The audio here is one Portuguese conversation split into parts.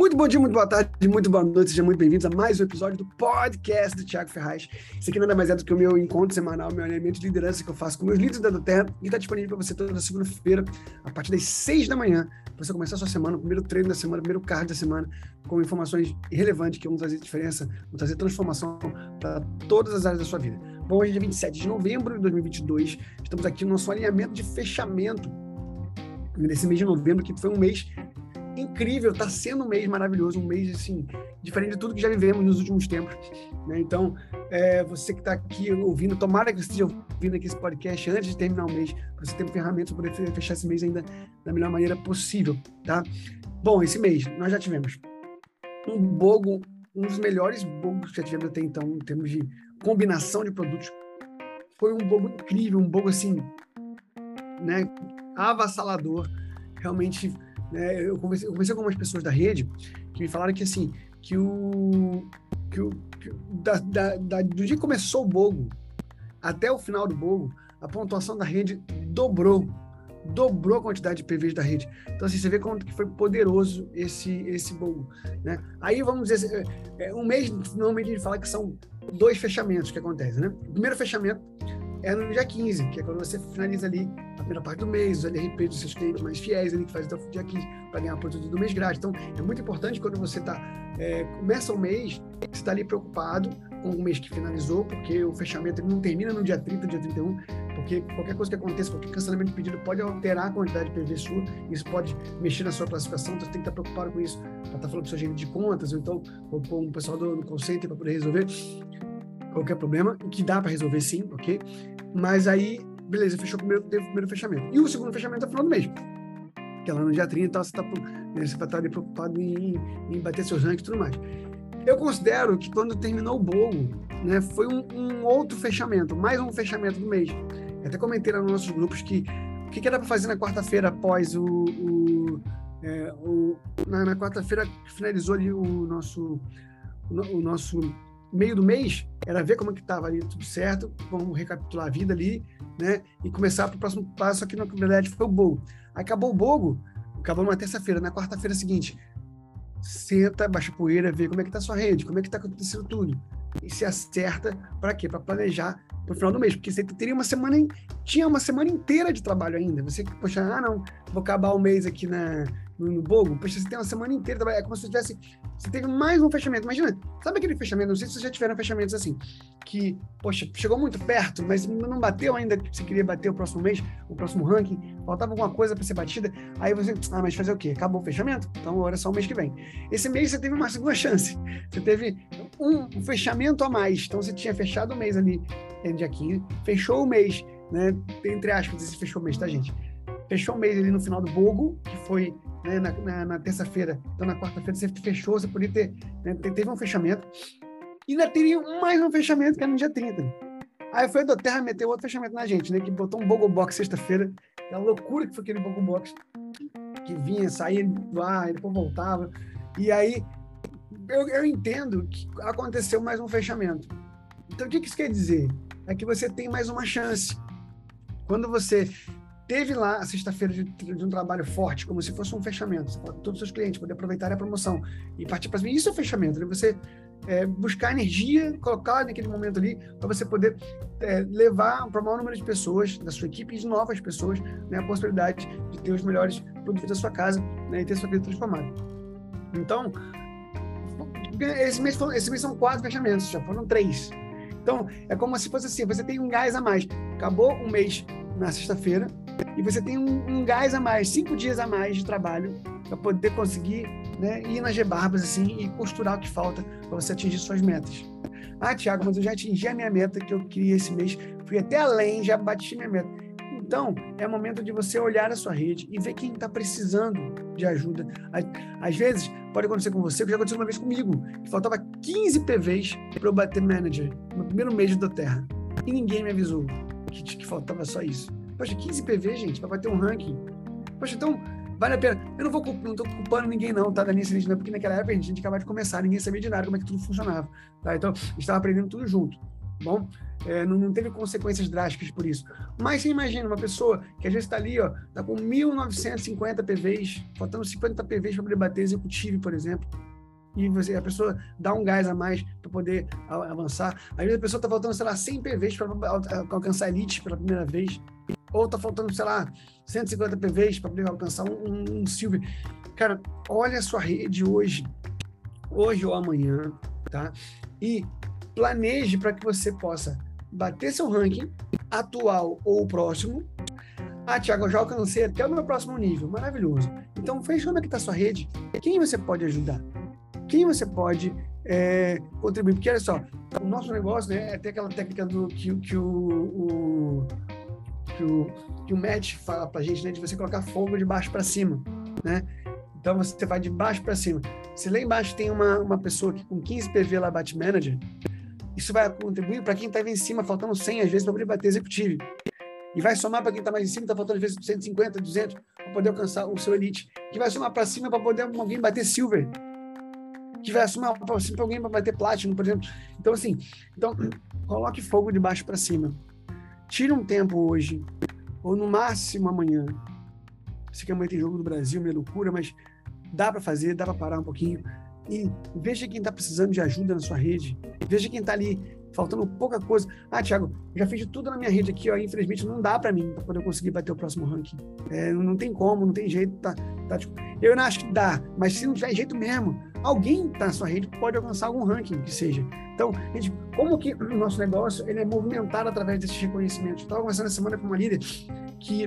Muito bom dia, muito boa tarde, muito boa noite, sejam muito bem-vindos a mais um episódio do podcast do Thiago Ferraz. Isso aqui nada mais é do que o meu encontro semanal, meu alinhamento de liderança que eu faço com meus líderes da Terra e está disponível para você toda segunda-feira, a partir das seis da manhã, para você começar a sua semana, o primeiro treino da semana, o primeiro card da semana, com informações relevantes que vão trazer diferença, vão trazer transformação para todas as áreas da sua vida. Bom, hoje é dia 27 de novembro de 2022, estamos aqui no nosso alinhamento de fechamento nesse mês de novembro, que foi um mês incrível, está sendo um mês maravilhoso, um mês assim, diferente de tudo que já vivemos nos últimos tempos. Né? Então, é, você que está aqui ouvindo, tomara que você esteja ouvindo aqui esse podcast antes de terminar o mês, para você ter ferramentas para poder fechar esse mês ainda da melhor maneira possível. Tá? Bom, esse mês nós já tivemos um bogo, um dos melhores bogos que já tivemos até então, em termos de combinação de produtos. Foi um bogo incrível, um bogo assim, né, avassalador. Realmente né? Eu, conversei, eu conversei com algumas pessoas da rede que me falaram que assim, que o. Que o que, da, da, da, do dia que começou o Bogo até o final do Bogo, a pontuação da rede dobrou. Dobrou a quantidade de PVs da rede. Então, assim, você vê como que foi poderoso esse, esse Bogo. Né? Aí, vamos dizer, é, é, um mês, normalmente a gente fala que são dois fechamentos que acontecem, né? O primeiro fechamento é no dia 15, que é quando você finaliza ali a primeira parte do mês, os LRP dos seus clientes mais fiéis ali, que faz o dia 15 para ganhar o produto do mês grátis. Então, é muito importante quando você tá, é, começa o mês, você está ali preocupado com o mês que finalizou, porque o fechamento não termina no dia 30, dia 31, porque qualquer coisa que aconteça, qualquer cancelamento de pedido pode alterar a quantidade de PV sua, isso pode mexer na sua classificação, então você tem que estar preocupado com isso, para estar tá falando com o seu gerente de contas, ou então com o pessoal do, do call center para poder resolver qualquer problema, que dá para resolver sim, ok? Mas aí, beleza, fechou o primeiro, teve o primeiro fechamento. E o segundo fechamento é final do mês. Que é lá no dia 30 então, você, tá, né, você vai estar ali preocupado em, em bater seus rankings e tudo mais. Eu considero que quando terminou o bolo, né, foi um, um, outro fechamento, mais um fechamento do mês. Eu até comentei lá nos nossos grupos que o que, que era para fazer na quarta-feira após o, o, é, o na, na quarta-feira finalizou ali o nosso o, o nosso meio do mês era ver como é que estava ali tudo certo, vamos recapitular a vida ali, né? E começar para o próximo passo aqui, na verdade, foi o bogo. Acabou o bogo, acabou numa terça-feira. Na quarta-feira seguinte, senta, baixa poeira, vê como é que está sua rede, como é que está acontecendo tudo. E se acerta para quê? Para planejar para o final do mês, porque você teria uma semana, tinha uma semana inteira de trabalho ainda. Você, poxa, ah, não, vou acabar o mês aqui na, no, Bogo, poxa, você tem uma semana inteira, é como se tivesse, você teve mais um fechamento. Imagina, sabe aquele fechamento, não sei se vocês já tiveram fechamentos assim, que, poxa, chegou muito perto, mas não bateu ainda que você queria bater o próximo mês, o próximo ranking, faltava alguma coisa para ser batida, aí você, ah, mas fazer o quê? Acabou o fechamento? Então agora é só o mês que vem. Esse mês você teve uma segunda chance, você teve um fechamento a mais, então você tinha fechado o mês ali, no dia 15, fechou o mês, né, entre aspas, esse fechou o mês, tá, gente? Fechou o mês ali no final do Bogo, que foi né, na, na, na terça-feira, então na quarta-feira você fechou, você podia ter, né, teve um fechamento, e ainda teria mais um fechamento que era no dia 30. Aí foi a Terra meteu outro fechamento na gente, né, que botou um Bogo Box sexta-feira, a loucura que foi aquele Bogo Box, que vinha, saía do ar, depois voltava, e aí eu, eu entendo que aconteceu mais um fechamento. Então o que isso quer dizer? É que você tem mais uma chance. Quando você teve lá a sexta-feira de, de, um trabalho forte, como se fosse um fechamento, todos os seus clientes poder aproveitar a promoção e partir para isso é o fechamento, né? Você é, buscar energia, colocar naquele momento ali para você poder é, levar para o maior número de pessoas da sua equipe e de novas pessoas né, a possibilidade de ter os melhores produtos da sua casa né, e ter sua vida transformada. Então, esse mês, esse mês são quatro fechamentos, já foram três. Então, é como se fosse assim: você tem um gás a mais. Acabou um mês na sexta-feira, e você tem um, um, gás a mais, cinco dias a mais de trabalho para poder conseguir né, ir nas rebarbas assim e costurar o que falta para você atingir suas metas. Ah, Tiago, mas eu já atingi a minha meta que eu queria esse mês, fui até além, já bati minha meta. Então, é momento de você olhar a sua rede e ver quem está precisando de ajuda. Às vezes, pode acontecer com você, que já aconteceu uma vez comigo, que faltava 15 PVs para eu bater manager no primeiro mês da Terra. E ninguém me avisou que, que faltava só isso. Poxa, 15 PV, gente, para bater um ranking. Poxa, então vale a pena. Eu não vou não tô culpando ninguém não, tá, da Nice não, porque naquela época a gente, a gente acabava de começar, ninguém sabia de nada como é que tudo funcionava, tá? Então, a gente estava aprendendo tudo junto, tá bom? é, não, não, teve consequências drásticas por isso. Mas você imagina uma pessoa que às vezes está ali, ó, tá com 1.950 PVs, faltando 50 PVs para poder bater executivo, por exemplo. E você, a pessoa dá um gás a mais para poder avançar. Às vezes a pessoa está faltando, sei lá, 100 PVs para alcançar elite pela primeira vez. Ou está faltando, sei lá, 150 PVs para poder alcançar um, um, Silver. Cara, olha a sua rede hoje, hoje ou amanhã, tá? E planeje para que você possa bater seu ranking atual ou próximo. Ah, Thiago, eu já alcancei até o meu próximo nível. Maravilhoso. Então, veja como é que está a sua rede. Quem você pode ajudar? Quem você pode é, contribuir? Porque, olha só, o nosso negócio né, é ter aquela técnica do, que, que, o, o, que, o, que o fala para a gente, né, de você colocar fogo de baixo para cima, né? Então, você vai de baixo para cima. Se lá embaixo tem uma, uma pessoa que com 15 PV lá bate manager, isso vai contribuir para quem está em cima, faltando 100 às vezes para poder bater executivo. E vai somar para quem está mais em cima, está faltando às vezes 150, 200 para poder alcançar o seu elite. Que vai somar para cima para poder alguém bater silver. Que vai somar para cima para alguém bater platinum, por exemplo. Então, assim, então, coloque fogo de baixo para cima. Tire um tempo hoje, ou no máximo amanhã. Sei que amanhã tem jogo do Brasil, meio loucura, mas dá para fazer, dá para parar um pouquinho e veja quem está precisando de ajuda na sua rede. Veja quem está ali faltando pouca coisa. Ah, Thiago, já fiz tudo na minha rede aqui, ó, infelizmente não dá para mim para poder conseguir bater o próximo ranking. É, não tem como, não tem jeito. Tá, tá, tipo, eu não acho que dá, mas se não tiver jeito mesmo, alguém tá na sua rede pode alcançar algum ranking que seja. Então, gente, como que o nosso negócio ele é movimentado através desses reconhecimentos? Estava conversando essa semana com uma líder que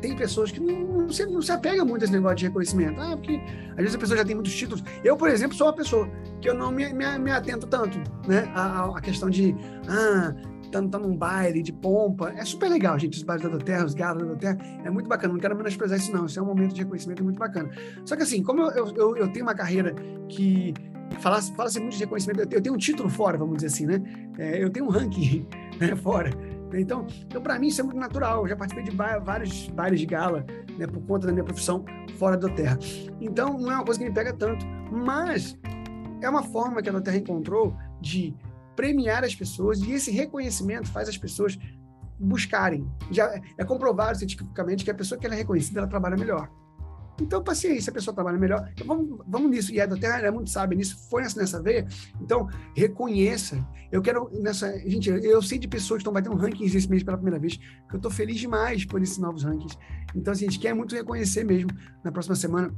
tem pessoas que não, não, se, não se apegam muito a esse negócio de reconhecimento. Ah, porque às vezes a pessoa já tem muitos títulos. Eu, por exemplo, sou uma pessoa que eu não me, me, me atento tanto, né? A, a, questão de, ah, tá, tá num baile de pompa. É super legal, gente, os bailes da Terra, os galos da Terra. É muito bacana. Não quero menosprezar isso, não. Isso é um momento de reconhecimento muito bacana. Só que assim, como eu, eu, eu tenho uma carreira que fala-se fala muito de reconhecimento, eu tenho um título fora, vamos dizer assim, né? É, eu tenho um ranking né, fora. Então, então para mim isso é muito natural. Eu já participei de vários bailes de gala, né, por conta da minha profissão fora da Terra. Então, não é uma coisa que me pega tanto, mas é uma forma que a Terra encontrou de premiar as pessoas e esse reconhecimento faz as pessoas buscarem. Já é comprovado cientificamente que a pessoa que ela é reconhecida, ela trabalha melhor. Então, paciência, a pessoa trabalha melhor. Então, vamos, vamos nisso. E a Terra é muito sábia nisso, foi nessa, veia. Então, reconheça. Eu quero nessa. Gente, eu sei de pessoas que estão batendo rankings esse mês pela primeira vez, que eu estou feliz demais por esses novos rankings. Então, assim, a gente quer muito reconhecer mesmo na próxima semana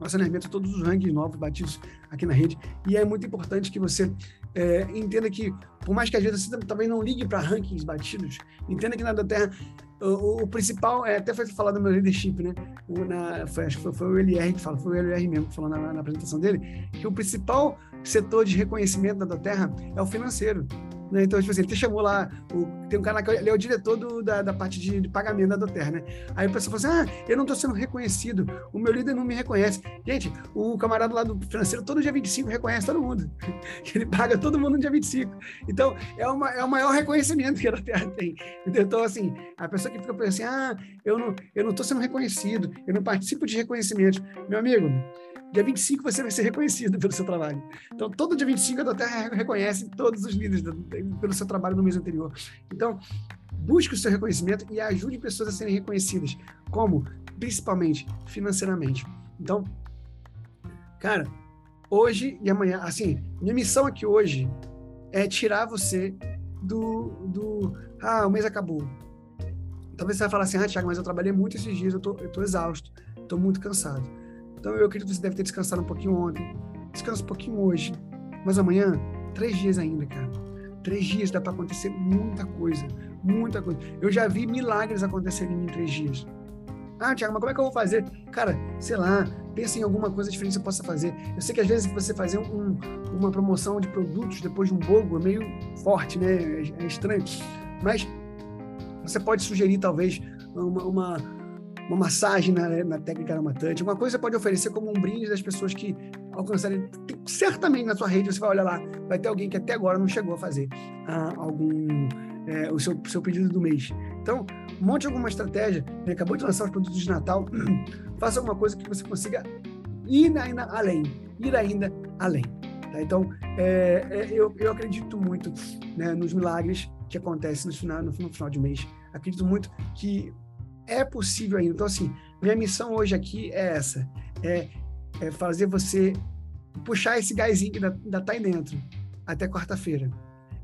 nosso alinhamento todos os rankings novos batidos aqui na rede. E é muito importante que você é, entenda que, por mais que às vezes você também não ligue para rankings batidos, entenda que na Terra o, o, principal, é, até foi falado no meu leadership, né? Na, foi, acho que foi, foi, o LR que fala, foi o LR mesmo que falou na, na apresentação dele, que o principal setor de reconhecimento da Terra é o financeiro. Né? Então, tipo assim, ele chamou lá, o, tem um cara que ele é o diretor do, da, da parte de, de, pagamento da Doter, né? Aí a pessoa falou assim: ah, eu não estou sendo reconhecido, o meu líder não me reconhece. Gente, o camarada lá do financeiro, todo dia 25 reconhece todo mundo. Ele paga todo mundo no dia 25. Então, é, uma, é o maior reconhecimento que a Doter tem. Então, assim, a pessoa que fica pensando assim: ah, eu não estou eu não sendo reconhecido, eu não participo de reconhecimento. Meu amigo, Dia 25 você vai ser reconhecido pelo seu trabalho. Então, todo dia 25 a Doterra reconhece todos os líderes pelo seu trabalho no mês anterior. Então, busque o seu reconhecimento e ajude pessoas a serem reconhecidas. Como? Principalmente financeiramente. Então, cara, hoje e amanhã, assim, minha missão aqui hoje é tirar você do, do ah, o mês acabou. Talvez você vai falar assim, ah, Thiago, mas eu trabalhei muito esses dias, eu tô, eu tô exausto, tô muito cansado. Então eu acredito que você deve ter descansado um pouquinho ontem. Descansa um pouquinho hoje. Mas amanhã, três dias ainda, cara. Três dias dá para acontecer muita coisa. Muita coisa. Eu já vi milagres acontecerem em três dias. Ah, Tiago, mas como é que eu vou fazer? Cara, sei lá, pensa em alguma coisa diferente que você possa fazer. Eu sei que às vezes você fazer um, uma promoção de produtos depois de um bogo é meio forte, né? É, é estranho. Mas você pode sugerir, talvez, uma, uma uma massagem na, na técnica aromatante, uma coisa pode oferecer como um brinde das pessoas que alcançarem. Certamente na sua rede você vai olhar lá, vai ter alguém que até agora não chegou a fazer ah, algum é, o seu, seu pedido do mês. Então, monte alguma estratégia. Né? Acabou de lançar os produtos de Natal, faça alguma coisa que você consiga ir ainda além, ir ainda além. Tá? Então, é, é, eu, eu acredito muito né, nos milagres que acontecem no final, no final de mês. Acredito muito que é possível ainda. Então, assim, minha missão hoje aqui é essa: é, é fazer você puxar esse gásinho que ainda está aí dentro até quarta-feira.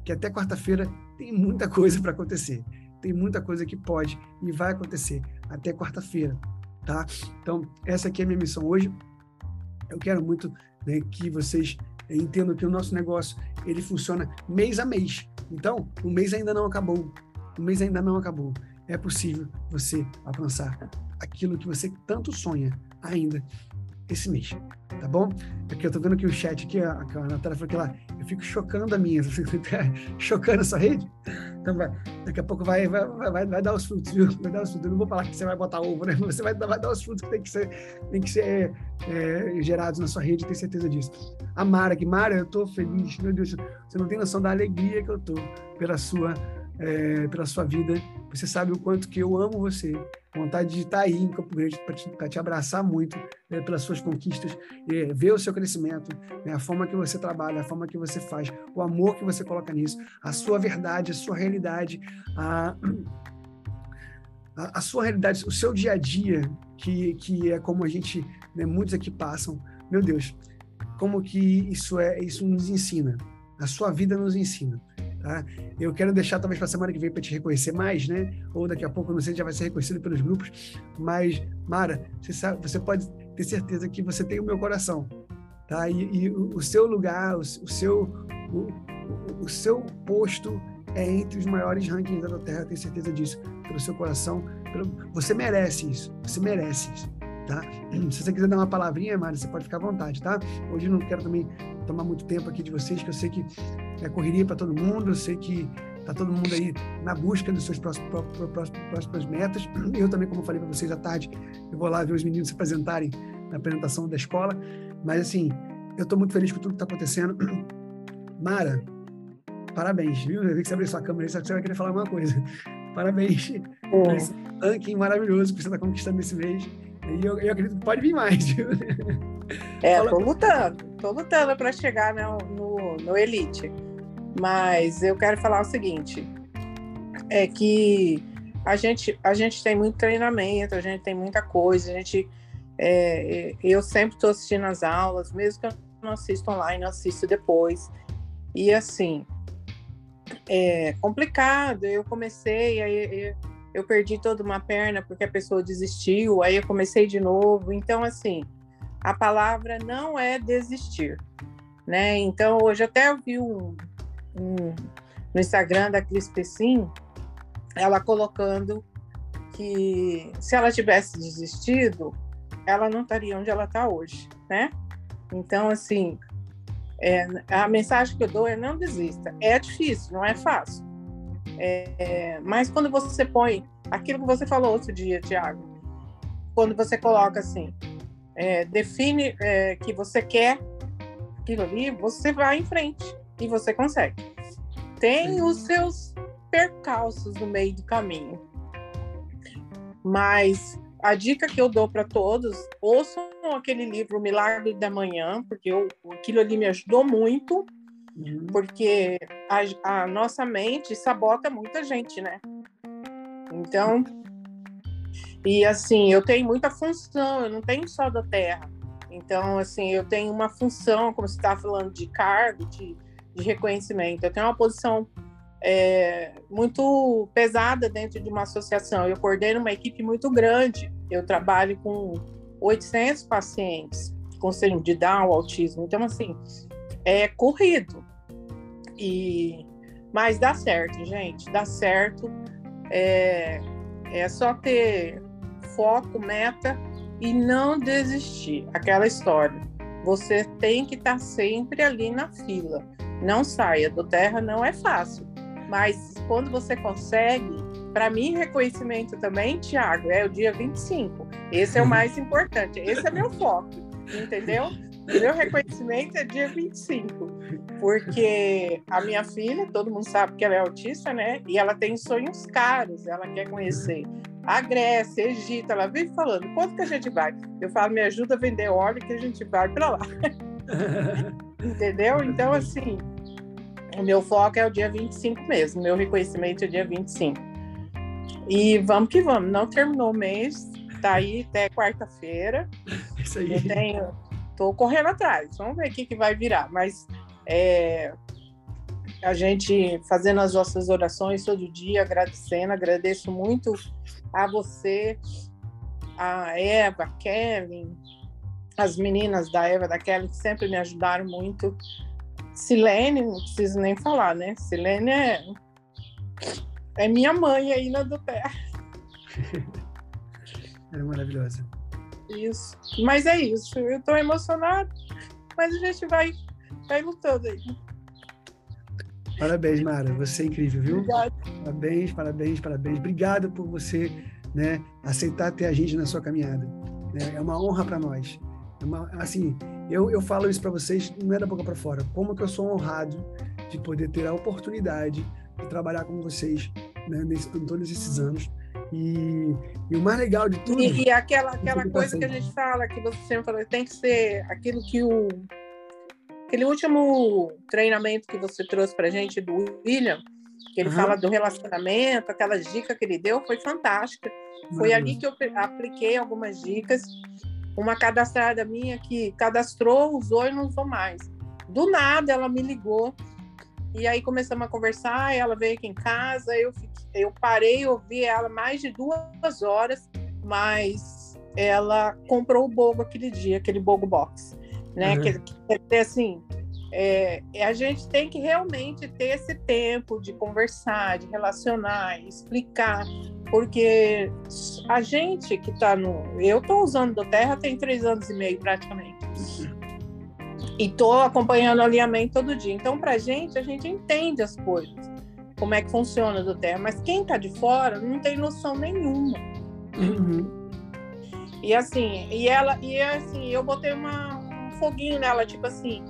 Que até quarta-feira tem muita coisa para acontecer. Tem muita coisa que pode e vai acontecer até quarta-feira, tá? Então, essa aqui é a minha missão hoje. Eu quero muito né, que vocês entendam que o nosso negócio ele funciona mês a mês. Então, o mês ainda não acabou. O mês ainda não acabou. É possível você alcançar aquilo que você tanto sonha ainda esse mês, tá bom? Aqui eu tô vendo aqui o chat aqui, a, a Natália falou que lá, eu fico chocando a minha, chocando a sua rede, então vai, daqui a pouco vai, vai, vai, vai dar os frutos, viu? Vai dar os frutos, eu não vou falar que você vai botar ovo, né? Você vai, vai dar os frutos que tem que ser, tem que ser é, gerados na sua rede, tenho certeza disso. A Mara aqui, Mara, eu tô feliz, meu Deus, você não tem noção da alegria que eu tô pela sua é, pela sua vida. Você sabe o quanto que eu amo você. Vontade de estar aí em Campo Grande para te, te, abraçar muito né, pelas suas conquistas, é, ver o seu crescimento, né, a forma que você trabalha, a forma que você faz, o amor que você coloca nisso, a sua verdade, a sua realidade, a, a, a sua realidade, o seu dia a dia, que, que é como a gente, né, muitos aqui passam. Meu Deus, como que isso é, isso nos ensina. A sua vida nos ensina. Tá? Eu quero deixar talvez para semana que vem para te reconhecer mais, né? Ou daqui a pouco, não sei, já vai ser reconhecido pelos grupos. Mas, Mara, você, sabe, você pode ter certeza que você tem o meu coração, tá? E, e o, seu lugar, o, o seu, o, o, seu posto é entre os maiores rankings da Terra, tenho certeza disso. Pelo seu coração, pelo, você merece isso. Você merece isso tá? Se você quiser dar uma palavrinha, Mari, você pode ficar à vontade, tá? Hoje não quero também tomar muito tempo aqui de vocês, que eu sei que é correria para todo mundo, eu sei que tá todo mundo aí na busca dos seus próximos, próximos, próximas metas. Eu também, como eu falei para vocês à tarde, eu vou lá ver os meninos se apresentarem na apresentação da escola. Mas, assim, eu estou muito feliz com tudo que está acontecendo. Mara, parabéns, viu? Eu vi que você abriu sua câmera só que você vai querer falar alguma coisa. Parabéns esse ranking maravilhoso que você está conquistando esse mês. E eu, eu acredito que pode vir mais, viu? É, tô lutando, tô lutando para chegar no, no, no, Elite. Mas eu quero falar o seguinte: é que a gente, a gente tem muito treinamento, a gente tem muita coisa, a gente. É, eu sempre estou assistindo as aulas, mesmo que eu não assisto online, eu assisto depois. E assim, é complicado. Eu comecei, aí eu perdi toda uma perna porque a pessoa desistiu, aí eu comecei de novo. Então, assim, a palavra não é desistir, né? Então, hoje até eu vi um, um no Instagram da Cris Pessim, ela colocando que se ela tivesse desistido, ela não estaria onde ela está hoje, né? Então, assim, é, a mensagem que eu dou é não desista. É difícil, não é fácil. É, mas quando você põe aquilo que você falou outro dia, Tiago, quando você coloca assim, é, define é, que você quer aquilo ali, você vai em frente e você consegue. Tem os seus percalços no meio do caminho, mas a dica que eu dou para todos, ouçam aquele livro Milagre da Manhã, porque eu, aquilo ali me ajudou muito Uhum. Porque a, a, nossa mente sabota muita gente, né? Então, e assim, eu tenho muita função, eu não tenho só da terra. Então, assim, eu tenho uma função, como você estava falando, de cargo, de, de reconhecimento. Eu tenho uma posição é, muito pesada dentro de uma associação. Eu coordeno uma equipe muito grande. Eu trabalho com 800 pacientes com síndrome de Down, autismo. Então, assim, é corrido. E mas dá certo, gente, dá certo. É, é só ter foco, meta e não desistir. Aquela história. Você tem que estar tá sempre ali na fila. Não saia do terra, não é fácil. Mas quando você consegue, para mim, reconhecimento também, Tiago, é o dia 25. Esse é o mais importante. Esse é meu foco, entendeu? Meu reconhecimento é dia 25, porque a minha filha, todo mundo sabe que ela é autista, né? E ela tem sonhos caros, ela quer conhecer a Grécia, Egito, ela vive falando, quanto que a gente vai? Eu falo, me ajuda a vender óleo que a gente vai para lá. Entendeu? Então, assim, o meu foco é o dia 25 mesmo, meu reconhecimento é o dia 25. E vamos que vamos, não terminou o mês, tá aí até quarta-feira. Isso aí. Eu tenho, tô correndo atrás, vamos ver o que, que vai virar, mas é, a gente fazendo as nossas orações todo dia, agradecendo, agradeço muito a você, a Eva, a Kevin, as meninas da Eva, da Kelly, que sempre me ajudaram muito. Silene, não preciso nem falar, né? Silene é, é minha mãe aí na do pé. é maravilhosa. Isso. Mas é isso. Eu tô emocionada, mas a gente vai, vai lutando aí. Parabéns, Mara. Você é incrível, viu? Obrigada. Parabéns, parabéns, parabéns. Obrigado por você né, aceitar ter a gente na sua caminhada. Né? É uma honra para nós. É uma, assim, eu, eu falo isso para vocês, não é da boca para fora. Como que eu sou honrado de poder ter a oportunidade de trabalhar com vocês né, nesse, em todos esses anos. E, e, o mais legal de tudo. E, e aquela, aquela coisa que a gente fala, que você sempre falou, tem que ser aquilo que o. Aquele último treinamento que você trouxe para gente do William, que ele uhum. fala do relacionamento, aquelas dicas que ele deu, foi fantástica. Foi ali que eu apliquei algumas dicas uma cadastrada minha que cadastrou, usou e não usou mais. Do nada ela me ligou e aí começamos a conversar. Ela veio aqui em casa, eu, fiquei, eu parei, ouvi ela mais de duas horas, mas ela comprou o bogo aquele dia, aquele bogo box, né? Uhum. Que, que, assim, é, a gente tem que realmente ter esse tempo de conversar, de relacionar, explicar, porque a gente que está no. Eu estou usando do Terra tem três anos e meio praticamente. E estou acompanhando o alinhamento todo dia. Então, para a gente, a gente entende as coisas, como é que funciona do Terra, mas quem está de fora não tem noção nenhuma. Uhum. E assim, e ela, e assim, eu botei uma, um foguinho nela, tipo assim,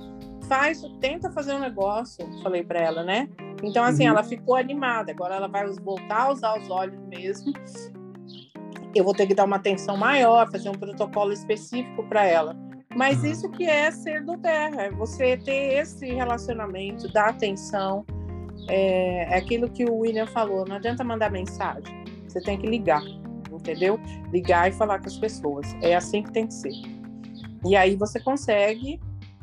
faz, tenta fazer um negócio, falei para ela, né? Então, assim, uhum. ela ficou animada. Agora ela vai voltar a usar os olhos mesmo. Eu vou ter que dar uma atenção maior, fazer um protocolo específico para ela. Mas uhum. isso que é ser do terra, é você ter esse relacionamento, dar atenção. É, é aquilo que o William falou, não adianta mandar mensagem, você tem que ligar, entendeu? Ligar e falar com as pessoas. É assim que tem que ser. E aí você consegue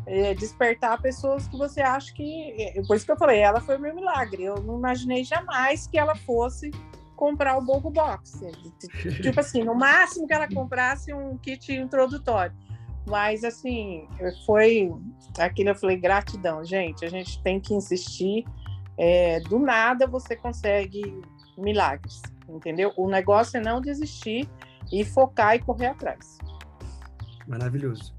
é, despertar pessoas que você acha que. É, por isso que eu falei, ela foi o meu milagre. Eu não imaginei jamais que ela fosse comprar o Bogo Box. tipo assim, no máximo que ela comprasse um kit introdutório. Mas, assim, foi aquilo eu falei: gratidão, gente. A gente tem que insistir. É, do nada você consegue milagres, entendeu? O negócio é não desistir e focar e correr atrás. Maravilhoso.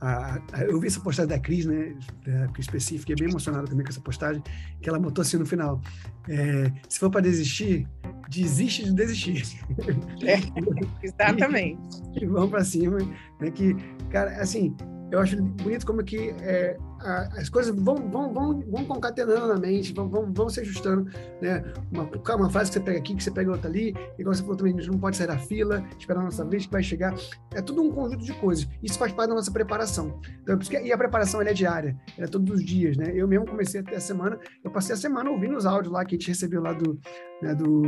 A, a, eu vi essa postagem da Cris, né, da Cris Específica, fiquei bem emocionado também com essa postagem, que ela botou assim no final, é, se for para desistir, desiste de desistir. É, exatamente. e, e vamos para cima, né, que, cara, assim, eu acho bonito como que é, as coisas vão, vão, vão, vão concatenando na mente, vão, vão, vão se ajustando, né? Uma, uma frase que você pega aqui, que você pega outra ali, igual você falou também, a gente não pode sair da fila, esperar a nossa vez que vai chegar. É tudo um conjunto de coisas. Isso faz parte da nossa preparação. Então, e a preparação é diária, é todos os dias, né? Eu mesmo comecei até a semana, eu passei a semana ouvindo os áudios lá que a gente recebeu lá do, né, do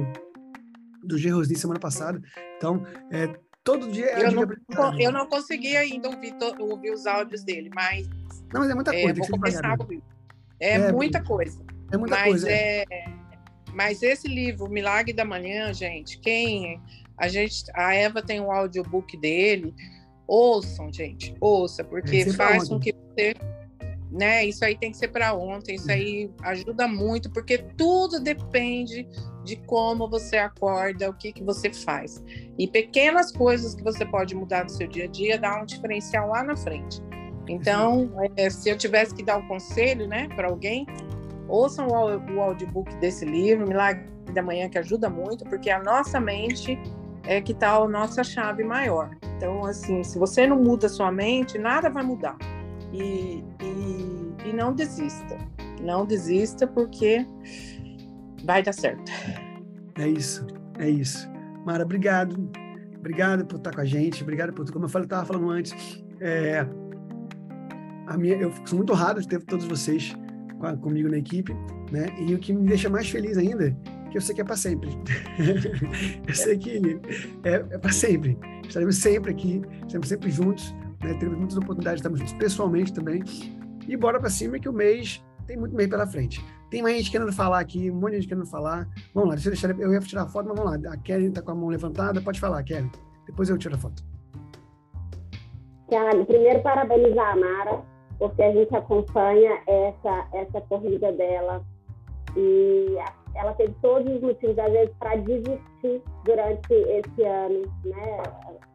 do Gerosni semana passada. Então, é, todo dia é eu, não, eu não consegui ainda ouvir, ouvir os áudios dele, mas não, mas é muita é, coisa. É, vou começar. É, é, muita coisa. É muita mas coisa. É, mas esse livro, Milagre da Manhã, gente, quem a gente, a Eva tem um audiobook dele. Ouçam, gente, ouça, porque faz com que você, né? Isso aí tem que ser para ontem. Isso aí ajuda muito, porque tudo depende de como você acorda, o que que você faz. E pequenas coisas que você pode mudar no seu dia a dia dá um diferencial lá na frente. Então, é, se eu tivesse que dar um conselho, né, para alguém, ouçam o, o audiobook desse livro, Milagre da Manhã, que ajuda muito, porque a nossa mente é que está a nossa chave maior. Então, assim, se você não muda sua mente, nada vai mudar. E, e, e não desista. Não desista, porque vai dar certo. É isso, é isso. Mara, obrigado. Obrigado por estar com a gente. Obrigado por tudo. Como eu falei, estava falando antes, é, a minha, eu fico muito honrado de ter todos vocês comigo na equipe, né? E o que me deixa mais feliz ainda, que eu sei que é para sempre. eu sei que é, é para sempre. Estaremos sempre aqui, estaremos sempre juntos, né? Teremos muitas oportunidades, estamos juntos pessoalmente também. E bora para cima que o mês tem muito mês pela frente. Tem mais gente querendo falar aqui, um monte de gente querendo falar. Vamos lá, deixa eu deixar, eu ia tirar a foto, mas vamos lá. A Kelly está com a mão levantada, pode falar, Kelly. Depois eu tiro a foto. Primeiro parabenizar a Mara, porque a gente acompanha essa, essa corrida dela e ela teve todos os motivos, às vezes, para desistir durante esse ano, né?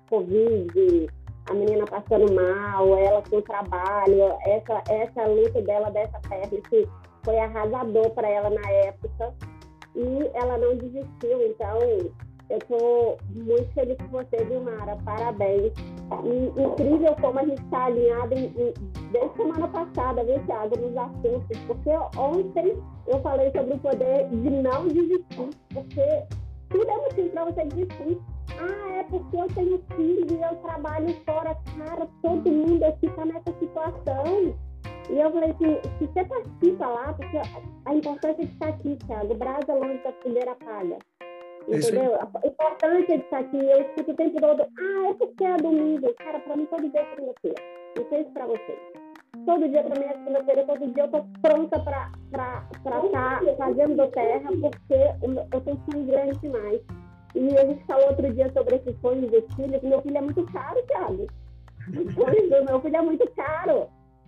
Covid, a menina passando mal, ela com trabalho, essa, essa luta dela dessa perna que foi arrasador para ela na época e ela não desistiu. Então, eu estou muito feliz com você, Dilmara. Parabéns. E incrível como a gente está em, desde semana passada, viu, Thiago, nos assuntos. Porque ontem eu falei sobre o poder de não desistir. Porque tudo é motivo para você desistir. Ah, é porque eu tenho filho e eu trabalho fora. Cara, todo mundo aqui está nessa situação. E eu falei assim, se você participa lá, porque a importância de estar aqui, Thiago, brasa longe da fogueira palha. É Entendeu? A importância de estar aqui, eu escuto o tempo todo, ah, é porque é domingo. Cara, para mim todo dia é segunda-feira. Não sei para vocês. Todo dia para mim é segunda-feira, todo dia eu tô pronta para estar tá fazendo do terra, porque eu tenho sonho grande demais. E a gente falou outro dia sobre esse sonho de filho, que meu filho é muito caro, Thiago. Meu filho é muito caro.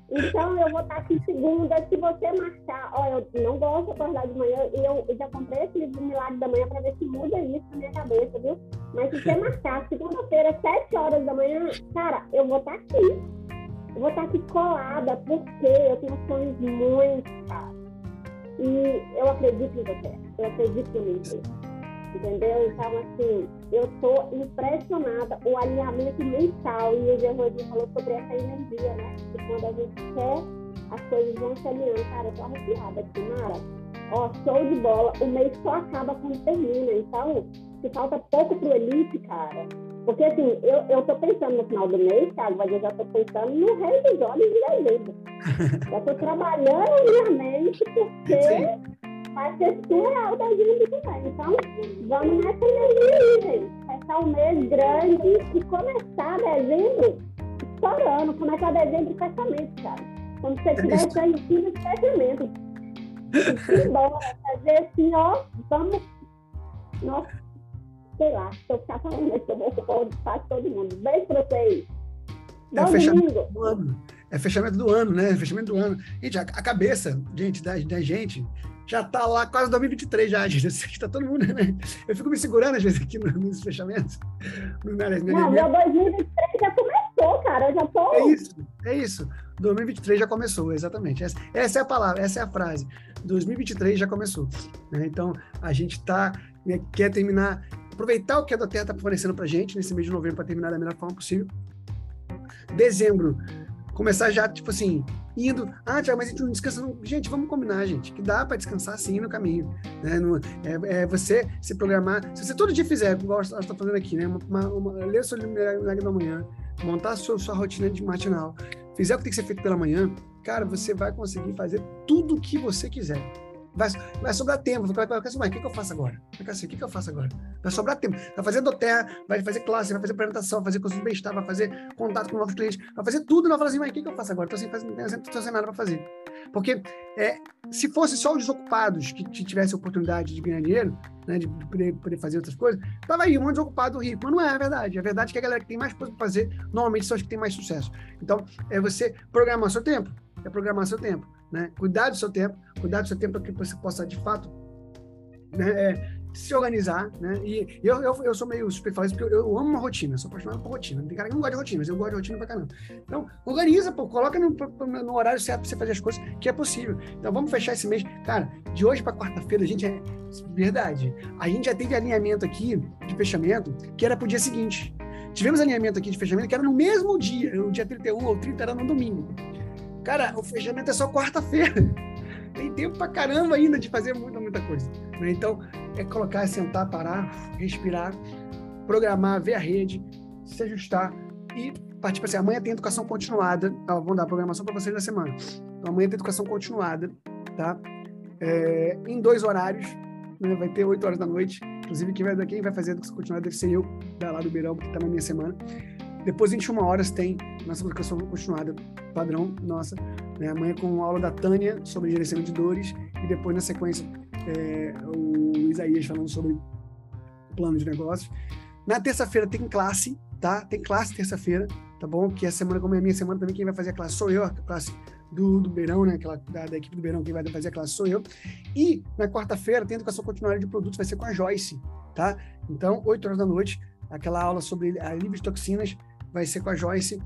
Então, eu vou estar aqui segunda. Se você marcar, ó, eu não gosto de acordar de manhã, e eu, já comprei esse livro Milagre da Manhã para ver se muda isso na minha cabeça, viu? Mas se você marcar segunda-feira, sete horas da manhã, cara, eu vou estar aqui. Eu vou estar aqui colada, porque eu tenho sonhos muito caros. E eu acredito em você. Eu acredito nisso entendeu? Então, assim, eu estou impressionada, o alinhamento mental, e o Gerrodinho falou sobre essa energia, né? Que quando a gente quer, as coisas vão se alinhando. Cara, eu tô arrepiada aqui, Mara. Ó, show de bola. O mês só acaba quando termina, então, se falta pouco pro Elite, cara. Porque, assim, eu, eu tô pensando no final do mês, Thiago, mas eu já tô pensando no rei dos olhos de dezembro. já tô trabalhando minha mente, porque... Sim vai ser surreal da gente também. Então, vamos nessa energia aí, gente. Fechar o mês grande e começar dezembro estourando. Começar dezembro de fechamento, cara. Quando você tiver em cima de fechamento. Embora, fazer assim, ó, vamos. Nossa, sei lá, se eu ficar falando isso, eu vou ocupar o espaço todo mundo. Beijo pra vocês. É fechamento do ano. É fechamento do ano, né? Fechamento do ano. Gente, a, a cabeça, gente, da, da gente, já tá lá quase 2023 já, gente. Está todo mundo, né? Eu fico me segurando às vezes aqui nos fechamentos. No, na, Não, meu 2023 já começou, cara. Eu já tô. É isso, é isso. 2023 já começou, exatamente. Essa, essa é a palavra, essa é a frase. 2023 já começou. Né? Então, a gente tá, né, quer terminar, aproveitar o que a Doterra está fornecendo para gente nesse mês de novembro para terminar da melhor forma possível. Dezembro, começar já, tipo assim, indo. Ah, Tiago, mas a gente não descansa. Não. Gente, vamos combinar, gente, que dá para descansar sim no caminho. Né? No, é, é, você se programar. Se você todo dia fizer, igual nós estamos fazendo aqui, né? Uma, uma, ler o seu milagre da manhã, montar a sua, sua rotina de matinal, fizer o que tem que ser feito pela manhã, cara, você vai conseguir fazer tudo o que você quiser. Vai, vai sobrar tempo. Vai, vai, vai, o que, que eu faço agora? Assim, o que, que eu faço agora? Vai sobrar tempo. Vai fazer doterra, vai fazer classe, vai fazer apresentação, vai fazer curso de bem-estar, vai fazer contato com novos clientes, vai fazer tudo. Não vai falar assim, mas o que, que eu faço agora? Estou sem, fazer, sem nada para fazer. Porque é, se fosse só os desocupados que tivessem oportunidade de ganhar dinheiro, né, de poder, poder, fazer outras coisas, tava aí um monte de rico. Mas não é a verdade. A verdade é que a galera que tem mais coisa para fazer, normalmente são os que têm mais sucesso. Então, é você programar seu tempo. É programar seu tempo né? Cuidar do seu tempo, cuidar do seu tempo para que você possa, de fato, né, é, se organizar, né? E eu, eu, eu sou meio isso porque eu, eu, amo uma rotina, sou apaixonado por rotina. Tem cara que não gosta de rotina, mas eu gosto de rotina pra caramba. Então, organiza, pô, coloca no, no horário certo pra você fazer as coisas que é possível. Então, vamos fechar esse mês. Cara, de hoje para quarta-feira, a gente é. Verdade. A gente já teve alinhamento aqui de fechamento que era pro dia seguinte. Tivemos alinhamento aqui de fechamento que era no mesmo dia, o dia 31 ou 30 era no domingo. Cara, o fechamento é só quarta-feira. Tem tempo pra caramba ainda de fazer muita, muita coisa. Né? Então, é colocar, sentar, parar, respirar, programar, ver a rede, se ajustar e partir para assim, amanhã tem educação continuada. Ó, vamos dar a programação para vocês da semana. Então, amanhã tem educação continuada, tá? É, em dois horários, né? Vai ter 8 horas da noite. Inclusive, quem vai, quem vai fazer a educação continuada deve ser eu, da lá do Beirão, porque está na minha semana. Depois, 21 horas, tem nossa educação continuada padrão nossa. Né? Amanhã com aula da Tânia sobre gerenciamento de dores. E depois, na sequência, é, o Isaías falando sobre plano de negócios. Na terça-feira tem classe, tá? Tem classe terça-feira, tá bom? Que a semana, como é a minha semana também, quem vai fazer a classe sou eu, a classe do, do Beirão, né? Aquela, da, da, equipe do Beirão, quem vai fazer a classe sou eu. E na quarta-feira tem educação continuada de produtos, vai ser com a Joyce, tá? Então, 8 horas da noite, aquela aula sobre a livre de toxinas vai ser com a Joyce,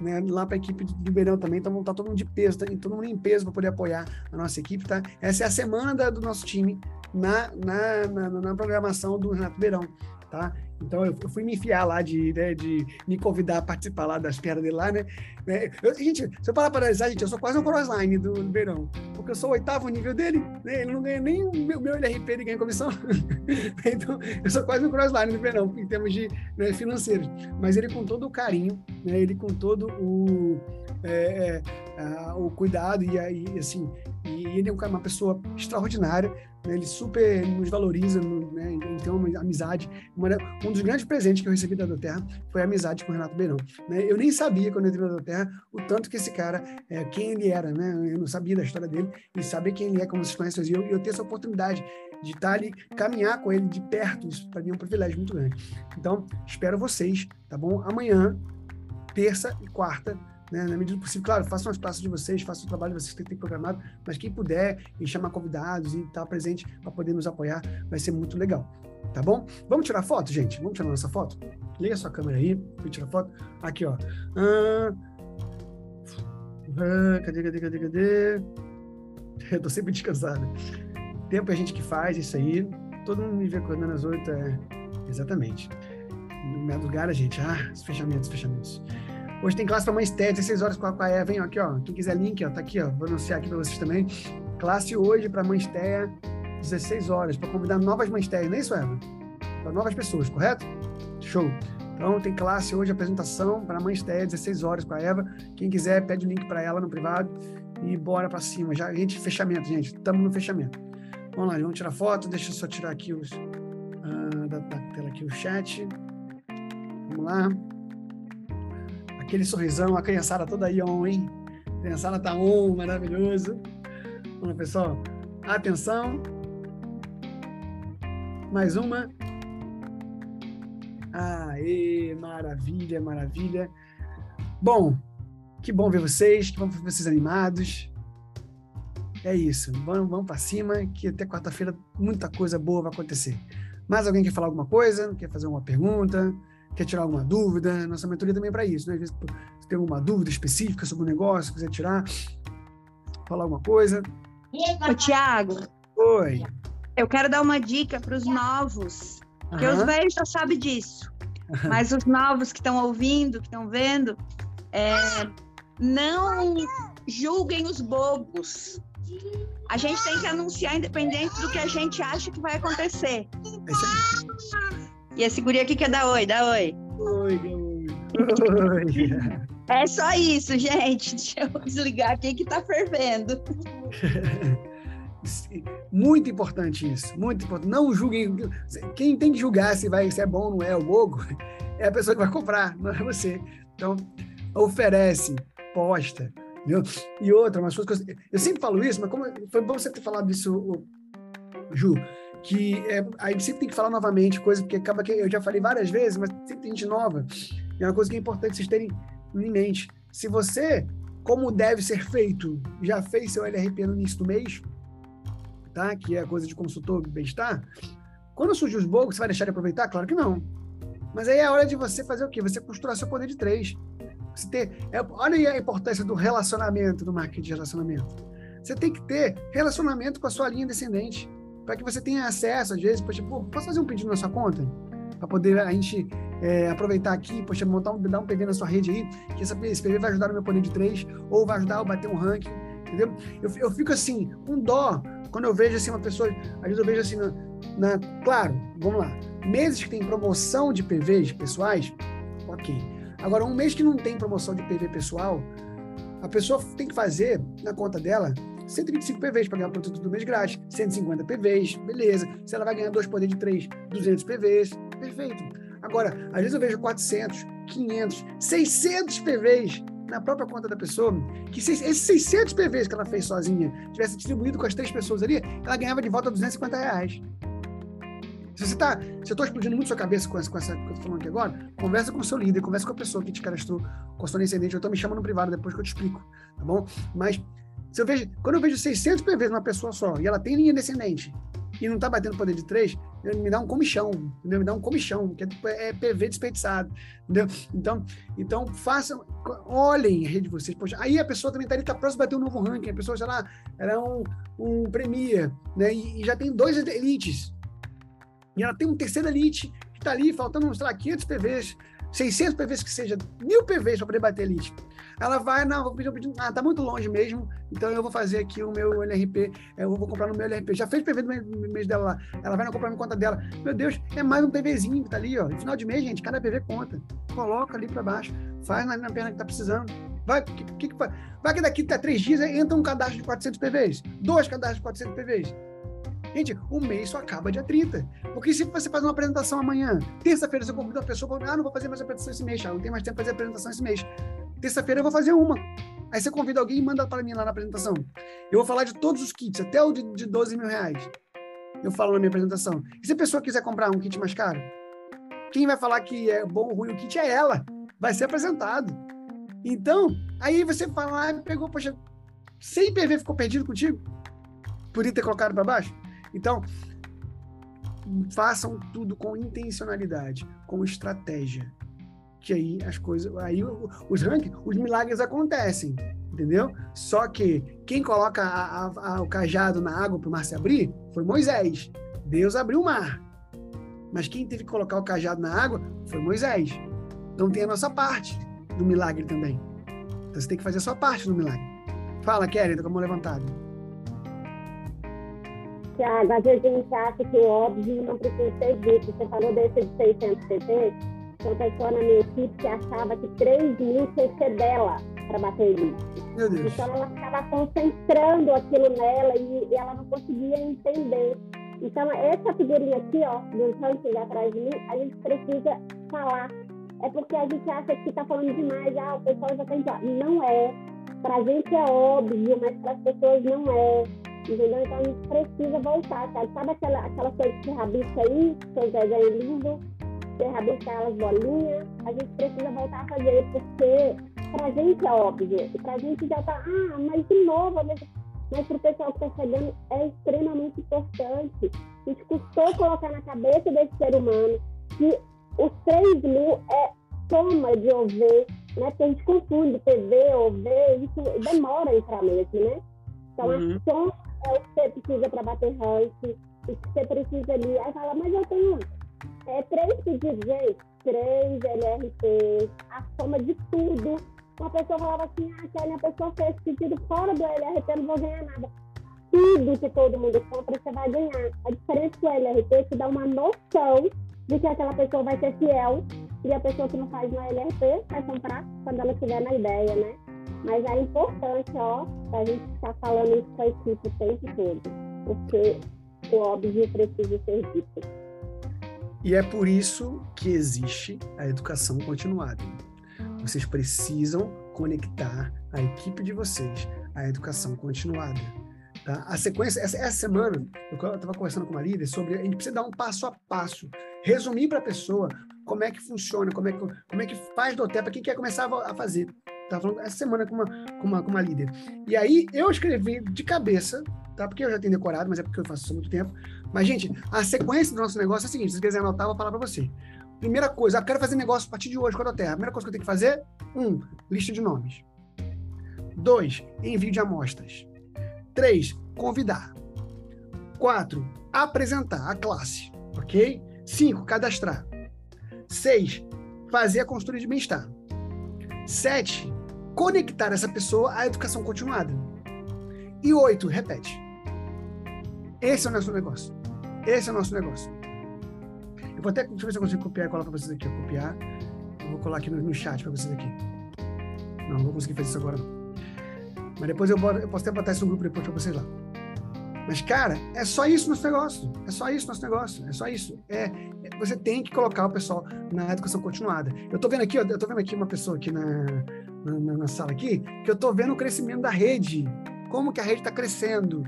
né, lá para a equipe do Beirão também. Então, vamos estar todo mundo de peso, tá? todo mundo em peso para poder apoiar a nossa equipe, tá? Essa é a semana da, do nosso time na, na, na, na programação do Renato Beirão, tá? Então eu, fui me enfiar lá de, né, de me convidar a participar lá das pernas dele lá, né? É, eu, gente, se eu parar para analisar, gente, eu sou quase um crossline do, do Beirão, porque eu sou o oitavo nível dele, né? Ele não ganha nem o meu, meu LRP, ele ganha comissão. então, eu sou quase um crossline do Beirão, em termos de né. Mas ele com todo o carinho, né? Ele com todo o, é, é, o cuidado e, aí, assim, e ele é uma pessoa extraordinária, né? Ele super nos valoriza, né? Então, uma amizade. Uma, um dos grandes presentes que eu recebi da Terra foi a amizade com o Renato Beirão. Né? Eu nem sabia, quando eu entrei na Terra, o tanto que esse cara, é, quem ele era, né? Eu não sabia da história dele, e saber quem ele é, como vocês conhecem, e eu, eu ter essa oportunidade de estar ali, caminhar com ele de perto, isso para mim é um privilégio muito grande. Então, espero vocês, tá bom? Amanhã, terça e quarta, né, na medida do possível. Claro, façam as classes de vocês, façam o trabalho de vocês que têm programado, mas quem puder e chamar convidados e estar presente para poder nos apoiar, vai ser muito legal. Tá bom? Vamos tirar foto, gente? Vamos tirar nossa foto? Liga sua câmera aí, vou tirar foto. Aqui, ó. Ah, ah, cadê, cadê, cadê, cadê? Eu tô sempre descansado. Tempo é a gente que faz isso aí. Todo mundo me vê acordando às oito, é... Exatamente. No madrugada, gente. Ah, os fechamentos, fechamentos. Hoje tem classe para mães TED, 16 horas com a, Eva, hein? Aqui, ó. Quem quiser link, ó, tá aqui, ó. Vou anunciar aqui para vocês também. Classe hoje para mães TED, 16 horas, para convidar novas mães TED, não é isso, Eva? Para novas pessoas, correto? Show. Então, tem classe hoje, apresentação para mães TED, 16 horas com a Eva. Quem quiser, pede o link para ela no privado e bora para cima. Já, gente, fechamento, gente. Estamos no fechamento. Vamos lá, vamos tirar foto. Deixa eu só tirar aqui os, uh, da, da tela aqui o chat. Vamos lá aquele sorrisão, a criançada toda aí on, hein? A criançada tá on, maravilhoso. Vamos lá, pessoal. Atenção. Mais uma. Aê, maravilha, maravilha. Bom, que bom ver vocês, que bom ver vocês animados. É isso, vamos, vamos para cima, que até quarta-feira muita coisa boa vai acontecer. Mais alguém quer falar alguma coisa? Quer fazer uma pergunta? quer tirar alguma dúvida, nossa mentoria também é para isso, né? Às vezes você tem alguma dúvida específica sobre o negócio, quiser tirar, falar alguma coisa. Ô, Tiago. Oi. Eu quero dar uma dica para os novos, porque os velhos já sabem disso, mas os novos que estão ouvindo, que estão vendo, é, não julguem os bobos. A gente tem que anunciar independente do que a gente acha que vai acontecer. E esse guri aqui quer dar oi, dá oi. Oi, oi. É só isso, gente. Deixa eu desligar aqui que tá fervendo. Muito importante isso, muito importante. Não julguem. Quem tem que julgar se, vai, se é bom ou não é o bogo é a pessoa que vai comprar, não é você. Então, oferece, posta. E outra, umas coisas eu, sempre falo isso, mas como foi bom você ter falado isso, Ju que é, a gente sempre tem que falar novamente coisa, porque acaba que eu já falei várias vezes, mas sempre tem gente nova. É uma coisa que é importante vocês terem em mente. Se você, como deve ser feito, já fez seu LRP no início do mês, tá? Que é coisa de consultor bem-estar, quando surgir os bogos, você vai deixar de aproveitar? Claro que não. Mas aí é a hora de você fazer o quê? Você costurar seu poder de três. Você ter, é, olha aí a importância do relacionamento, do marketing de relacionamento. Você tem que ter relacionamento com a sua linha descendente para que você tenha acesso, às vezes, poxa, pô, posso fazer um pedido na sua conta? Para poder a gente é, aproveitar aqui, poxa, montar um, dar um PV na sua rede aí, que essa, esse PV vai ajudar no meu poder de três, ou vai ajudar a bater um ranking, entendeu? Eu, eu fico assim, com dó, quando eu vejo assim uma pessoa, às vezes eu vejo assim, na, na claro, vamos lá, meses que tem promoção de PVs pessoais, ok. Agora, um mês que não tem promoção de PV pessoal, a pessoa tem que fazer na conta dela 125 PVs para ganhar o produto do mês grátis, 150 PVs, beleza. Se ela vai ganhar dois poderes de três, 200 PVs, perfeito. Agora, às vezes eu vejo 400, 500, 600 PVs na própria conta da pessoa, que esses 600 PVs que ela fez sozinha tivesse distribuído com as três pessoas ali, ela ganhava de volta 250 reais. Se você está, se eu estou explodindo muito sua cabeça com essa, com essa que eu estou falando aqui agora, conversa com o seu líder, conversa com a pessoa que te cadastrou com a sua ascendente. Eu estou me chamando privado depois que eu te explico, tá bom? Mas se eu vejo, quando eu vejo 600 PVs numa pessoa só e ela tem linha descendente e não está batendo poder de três, me dá um comichão, entendeu? Me dá um comichão, que é, é PV desperdiçado, entendeu? Então, então façam, olhem a rede de vocês. Poxa, aí a pessoa também está ali, está próximo de bater um novo ranking, a pessoa, sei lá, era um, um Premier, né? E, e já tem dois elites. E ela tem um terceiro elite que está ali, faltando, sei lá, 500 PVs, 600 PVs que seja, mil PVs para poder bater elite. Ela vai, não, vou pedir, vou pedir, ah, tá muito longe mesmo, então eu vou fazer aqui o meu LRP, eu vou comprar no meu LRP. Já fez PV do mês dela lá, ela vai não comprar na conta dela. Meu Deus, é mais um PVzinho que tá ali, ó. No final de mês, gente, cada PV conta. Coloca ali para baixo, faz na, na perna que tá precisando. Vai que, que, vai que daqui tá três dias entra um cadastro de 400 PVs, dois cadastros de 400 PVs. Gente, o mês só acaba dia 30. Porque se você faz uma apresentação amanhã, terça-feira você convida a pessoa, ah, não vou fazer mais apresentação esse mês, não tem mais tempo para fazer apresentação esse mês. Terça-feira eu vou fazer uma. Aí você convida alguém e manda para mim lá na apresentação. Eu vou falar de todos os kits, até o de, de 12 mil reais. Eu falo na minha apresentação. E se a pessoa quiser comprar um kit mais caro? Quem vai falar que é bom ou ruim o kit é ela. Vai ser apresentado. Então, aí você fala, ah, pegou, poxa, 100 PV ficou perdido contigo? Por ter colocado para baixo? Então, façam tudo com intencionalidade, com estratégia. Que aí as coisas, aí os rankings, os milagres acontecem, entendeu? Só que quem coloca a, a, a, o cajado na água para o mar se abrir foi Moisés. Deus abriu o mar. Mas quem teve que colocar o cajado na água foi Moisés. Então tem a nossa parte do milagre também. Então você tem que fazer a sua parte do milagre. Fala, Kelly, tá com a mão levantada. Tiago, às vezes a gente acha que o óbvio não precisa ser dito. Você falou desse de 600 CP, tem pessoa na minha equipe que achava que 3 mil tinha que ser dela para bater limite. Então ela ficava concentrando aquilo nela e, e, ela não conseguia entender. Então, essa figurinha aqui, ó, do ranking atrás de mim, a gente precisa falar. É porque a gente acha que está falando demais, ah, o pessoal já tem que. Não é. Para a gente é óbvio, mas para as pessoas não é entendeu? Então a gente precisa voltar, sabe? Sabe aquela, aquela coisa que rabisca aí, seu desenho lindo, você rabisca elas bolinhas? A gente precisa voltar a fazer, porque pra gente é óbvio, e pra gente já tá, ah, mas de novo, mas, mas pro pessoal que tá chegando é extremamente importante. A gente custou colocar na cabeça desse ser humano que os 3 mil é soma de OV, né? Porque a gente confunde PV, OV, isso demora a entrar mesmo, né? Então, uhum. a soma é o que você precisa para bater rank, o que você precisa ali. Aí fala, mas eu tenho é, três pedidos, gente, três LRP, a soma de tudo. Uma pessoa falava assim, ah, Kelly, a pessoa fez pedido fora do LRP, não vou ganhar nada. Tudo que todo mundo compra, você vai ganhar. A diferença do LRP te dá uma noção de que aquela pessoa vai ser fiel e a pessoa que não faz no LRP vai comprar quando ela estiver na ideia, né? Mas é importante, ó, a gente estar falando isso com a equipe o tempo todo, porque o óbvio precisa ser dito. E é por isso que existe a educação continuada. Vocês precisam conectar a equipe de vocês à educação continuada. Tá? A sequência, essa, essa semana, eu estava conversando com uma líder sobre a gente precisa dar um passo a passo, resumir para a pessoa como é que funciona, como é que, como é que faz do hotel para quem quer começar a fazer. Estava falando essa semana com uma, com, uma, com uma líder. E aí eu escrevi de cabeça, tá? Porque eu já tenho decorado, mas é porque eu faço isso há muito tempo. Mas, gente, a sequência do nosso negócio é a seguinte: se você quiser anotar, eu vou falar para você. Primeira coisa, eu quero fazer negócio a partir de hoje com a Terra. A primeira coisa que eu tenho que fazer: um, lista de nomes. Dois, envio de amostras. Três, convidar. Quatro, apresentar a classe. Ok? Cinco, cadastrar. Seis, fazer a construção de bem-estar. Sete, conectar essa pessoa à educação continuada. E oito, repete. Esse é o nosso negócio. Esse é o nosso negócio. Eu vou até, deixa eu ver se eu consigo copiar e colar para vocês aqui. Copiar. vou colar aqui no, no chat para vocês aqui. Não, não vou conseguir fazer isso agora. Não. Mas depois eu, eu posso até botar isso no grupo depois para vocês lá. Mas, cara, é só isso nosso negócio. É só isso nosso negócio. É só isso. É, é, você tem que colocar o pessoal na educação continuada. Eu tô vendo aqui, eu tô vendo aqui uma pessoa aqui na, na, na sala aqui, que eu tô vendo o crescimento da rede. Como que a rede está crescendo.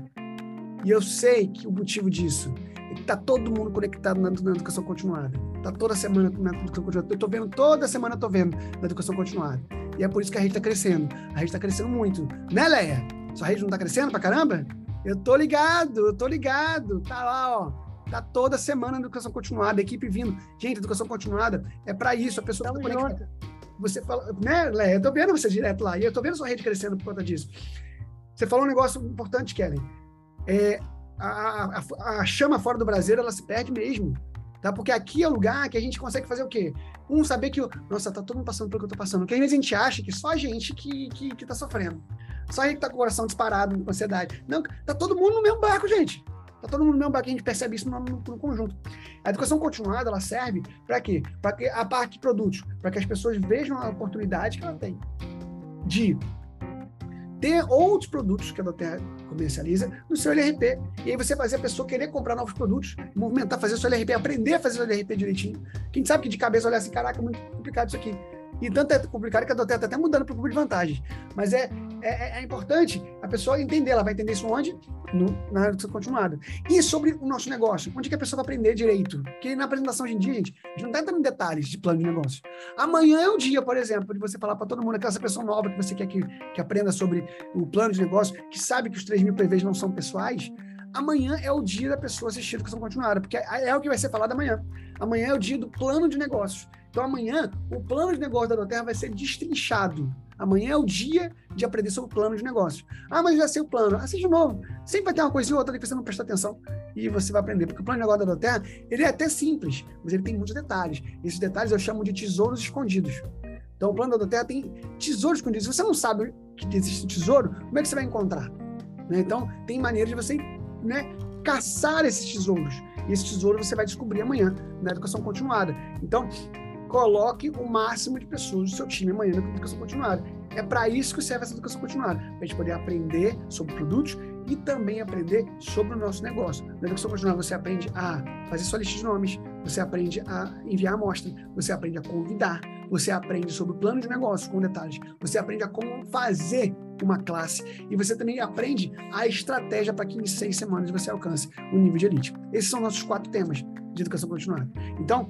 E eu sei que o motivo disso é que tá todo mundo conectado na, na educação continuada. Tá toda semana na educação continuada. Eu tô vendo, toda semana eu tô vendo na educação continuada. E é por isso que a rede está crescendo. A rede está crescendo muito. Né, Leia? Sua rede não está crescendo pra caramba? Eu tô ligado, eu tô ligado. Tá lá, ó. Tá toda semana na educação continuada, a equipe vindo. Gente, educação continuada é para isso, a pessoa tá conectada. Você fala, né, Léa? Eu tô vendo você direto lá, e eu tô vendo sua rede crescendo por conta disso. Você falou um negócio importante, Kellen. É, a, a, a, chama fora do Brasil, ela se perde mesmo. Tá? Porque aqui é o lugar que a gente consegue fazer o quê? Um, saber que, nossa, tá todo mundo passando pelo que eu tô passando. Porque às vezes a gente acha que só a gente que, que, que tá sofrendo. Só a gente tá com o coração disparado, com ansiedade. Não, tá todo mundo no mesmo barco, gente. Tá todo mundo no mesmo barco, a gente percebe isso no, no, no conjunto. A educação continuada, ela serve para quê? Para que a parte de produtos, para que as pessoas vejam a oportunidade que ela tem de ter outros produtos que a Doterra comercializa no seu LRP. E aí você fazer a pessoa querer comprar novos produtos, movimentar, fazer o seu LRP, aprender a fazer o LRP direitinho. Quem sabe que de cabeça olhar assim, caraca, muito complicado isso aqui. E tanto é complicado que a Doterra está até mudando para o grupo de vantagens. Mas é, é, é, importante a pessoa entender. Ela vai entender isso onde? No, na educação continuada. E sobre o nosso negócio. Onde que a pessoa vai aprender direito? Porque na apresentação hoje em dia, gente, a gente não está entrando em detalhes de plano de negócio. Amanhã é o dia, por exemplo, de você falar para todo mundo, aquela pessoa nova que você quer que, que aprenda sobre o plano de negócio, que sabe que os 3 mil PVs não são pessoais, amanhã é o dia da pessoa assistir a educação continuada, porque é, é o que vai ser falado amanhã. Amanhã é o dia do plano de negócios. Então, amanhã, o plano de negócio da Doterra vai ser destrinchado. Amanhã é o dia de aprender sobre o plano de negócio. Ah, mas já sei o plano. Assiste de novo. Sempre vai ter uma coisa ou outra ali que você não presta atenção e você vai aprender. Porque o plano de negócio da Doterra, ele é até simples, mas ele tem muitos detalhes. Esses detalhes eu chamo de tesouros escondidos. Então, o plano da Doterra tem tesouros escondidos. Se você não sabe que existe tesouro, como é que você vai encontrar? Né? Então, tem maneiras de você né, caçar esses tesouros. E esse tesouro você vai descobrir amanhã na educação continuada. Então, coloque o máximo de pessoas do seu time amanhã na educação continuada. É para isso que serve essa educação continuada, para a gente poder aprender sobre produtos e também aprender sobre o nosso negócio. Na educação continuada você aprende a fazer sua lista de nomes, você aprende a enviar amostra, você aprende a convidar, você aprende sobre o plano de negócio com detalhes, você aprende a como fazer uma classe e você também aprende a estratégia para que em seis semanas você alcance o nível de elite. Esses são nossos quatro temas de educação continuada. Então,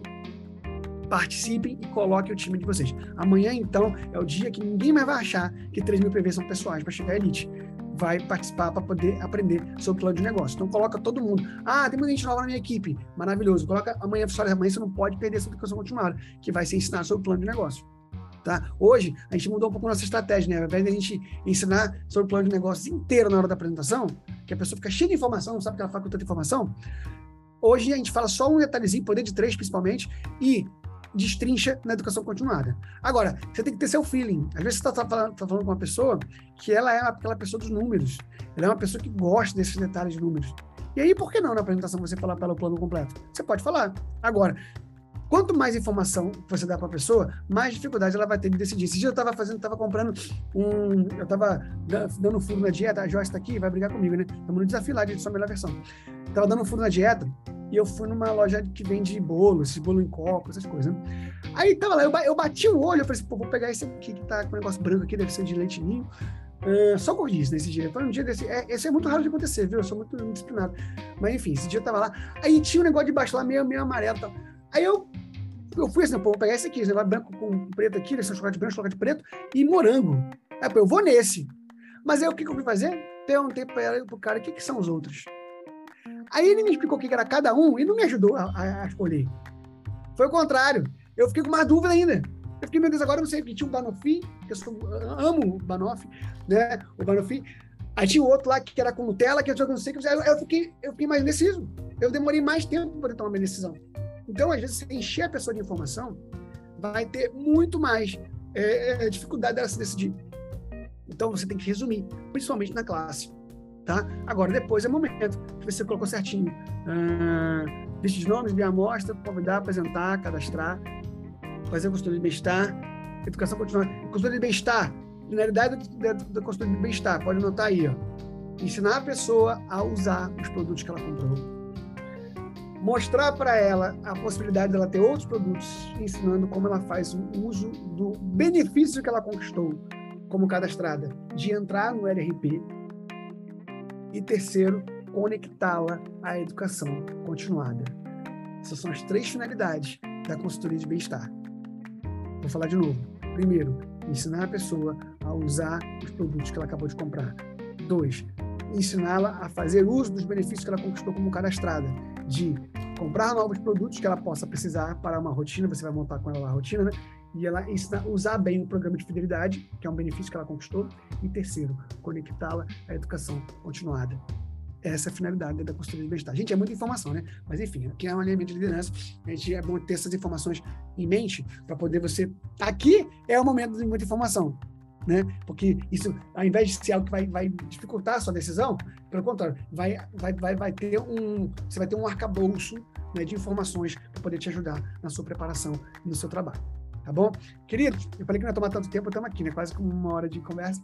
participem e coloquem o time de vocês. Amanhã, então, é o dia que ninguém mais vai achar que 3 mil PVs são pessoais para chegar à elite. Vai participar para poder aprender sobre o plano de negócio. Então, coloca todo mundo. Ah, tem muita gente nova na minha equipe. Maravilhoso. Coloca amanhã, pessoal, amanhã você não pode perder essa educação continuada, que vai ser ensinar sobre o plano de negócio. Tá? Hoje, a gente mudou um pouco nossa estratégia, né? Ao invés de a gente ensinar sobre o plano de negócios inteiro na hora da apresentação, que a pessoa fica cheia de informação, não sabe que ela fala com tanta informação, hoje a gente fala só um detalhezinho, poder de três principalmente, e destrincha na educação continuada. Agora, você tem que ter seu feeling. Às vezes você está tá falando, tá falando com uma pessoa que ela é aquela pessoa dos números. Ela é uma pessoa que gosta desses detalhes de números. E aí, por que não na apresentação você falar para ela o plano completo? Você pode falar. Agora, quanto mais informação você dá para a pessoa, mais dificuldade ela vai ter de decidir. Esse dia eu estava fazendo, estava comprando um. Eu estava dando furo na dieta, a Joyce está aqui, vai brigar comigo, né? Estamos no desafio lá de sua melhor versão. Estava dando furo na dieta e eu fui numa loja que vende bolo, esse bolo em copo, essas coisas, né? Aí tava lá, eu, eu bati o olho, eu falei assim, pô, vou pegar esse aqui que tá com um negócio branco aqui, deve ser de leite ninho. Uh, só gordice nesse dia. Foi um dia desse. É, esse é muito raro de acontecer, viu? Eu sou muito disciplinado. Mas enfim, esse dia eu tava lá. Aí tinha um negócio de baixo lá, meio, meio amarelo tal. Aí eu, eu fui assim, pô, vou pegar esse aqui, esse negócio branco com preto aqui, esse chocolate branco, chocolate preto e morango. Aí, pô, eu vou nesse. Mas aí o que, que eu fui fazer? Perguntei para o cara o que, que são os outros. Aí ele me explicou o que era cada um e não me ajudou a, a escolher. Foi o contrário. Eu fiquei com mais dúvida ainda. Eu fiquei, meu Deus, agora eu não sei, porque tinha um Banoffee, que eu sou, amo o Banoffee, né? O Banoffee. Aí tinha outro lá que era com Nutella, que eu não sei, que eu, fiquei, eu fiquei mais indeciso. Eu demorei mais tempo para tomar uma decisão. Então, às vezes, você encher a pessoa de informação, vai ter muito mais é, é dificuldade dela se decidir. Então, você tem que resumir, principalmente na classe tá? Agora, depois é momento que você colocou certinho. Uh, lista de nomes, minha amostra, convidar, apresentar, cadastrar. fazer consultoria de bem-estar, educação continuada. Consultoria de bem-estar, finalidade da, da consultoria de bem-estar, pode anotar aí, ó. Ensinar a pessoa a usar os produtos que ela comprou mostrar para ela a possibilidade dela ter outros produtos, ensinando como ela faz o uso do benefício que ela conquistou como cadastrada, de entrar no LRP. E terceiro, conectá-la à educação continuada. Essas são as três finalidades da consultoria de bem-estar. Vou falar de novo. Primeiro, ensinar a pessoa a usar os produtos que ela acabou de comprar. Dois, ensiná-la a fazer uso dos benefícios que ela conquistou como cadastrada de comprar novos produtos que ela possa precisar para uma rotina, você vai montar com ela a rotina, né? E ela ensinar, usar bem o programa de fidelidade, que é um benefício que ela conquistou. E terceiro, conectá-la à educação continuada. Essa é a finalidade da consultoria de bem-estar. Gente, é muita informação, né? Mas enfim, aqui é um alinhamento de liderança. A gente é bom ter essas informações em mente para poder você. Aqui é o momento de muita informação né? Porque isso, ao invés de ser algo que vai, vai dificultar a sua decisão, pelo contrário, vai, vai, vai, vai ter um, você vai ter um arcabouço né, de informações para poder te ajudar na sua preparação e no seu trabalho. Tá bom? Queridos, eu falei que não ia tomar tanto tempo, estamos aqui, né? Quase como uma hora de conversa.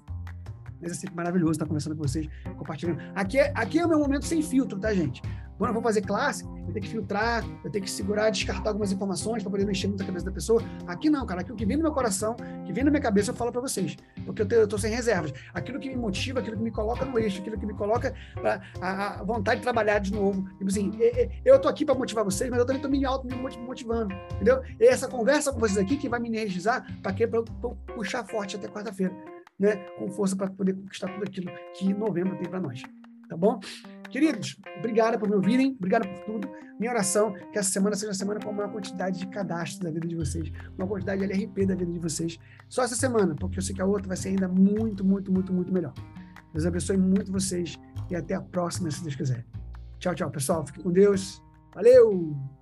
Mas é sempre maravilhoso estar conversando com vocês, compartilhando. Aqui é, aqui é o meu momento sem filtro, tá, gente? Quando eu vou fazer classe, eu tenho que filtrar, eu tenho que segurar, descartar algumas informações para poder mexer muito a cabeça da pessoa. Aqui não, cara. Aqui o que vem no meu coração, que vem na minha cabeça, eu falo para vocês. Porque eu, estou sem reservas. Aquilo que me motiva, aquilo que me coloca no eixo, aquilo que me coloca pra, a, a vontade de trabalhar de novo. Tipo assim, eu estou aqui para motivar vocês, mas eu também estou me auto me motivando, entendeu? E essa conversa com vocês aqui que vai me energizar para? Para eu puxar forte até quarta-feira né, com força para poder conquistar tudo aquilo que novembro tem para nós. Tá bom? Queridos, obrigado por me ouvirem, obrigado por tudo. Minha oração que essa semana seja uma semana com a maior quantidade de cadastros da vida de vocês, uma quantidade de LRP da vida de vocês. Só essa semana, porque eu sei que a outra vai ser ainda muito, muito, muito, muito melhor. Deus abençoe muito vocês e até a próxima, se Deus quiser. Tchau, tchau, pessoal. Fique com Deus. Valeu!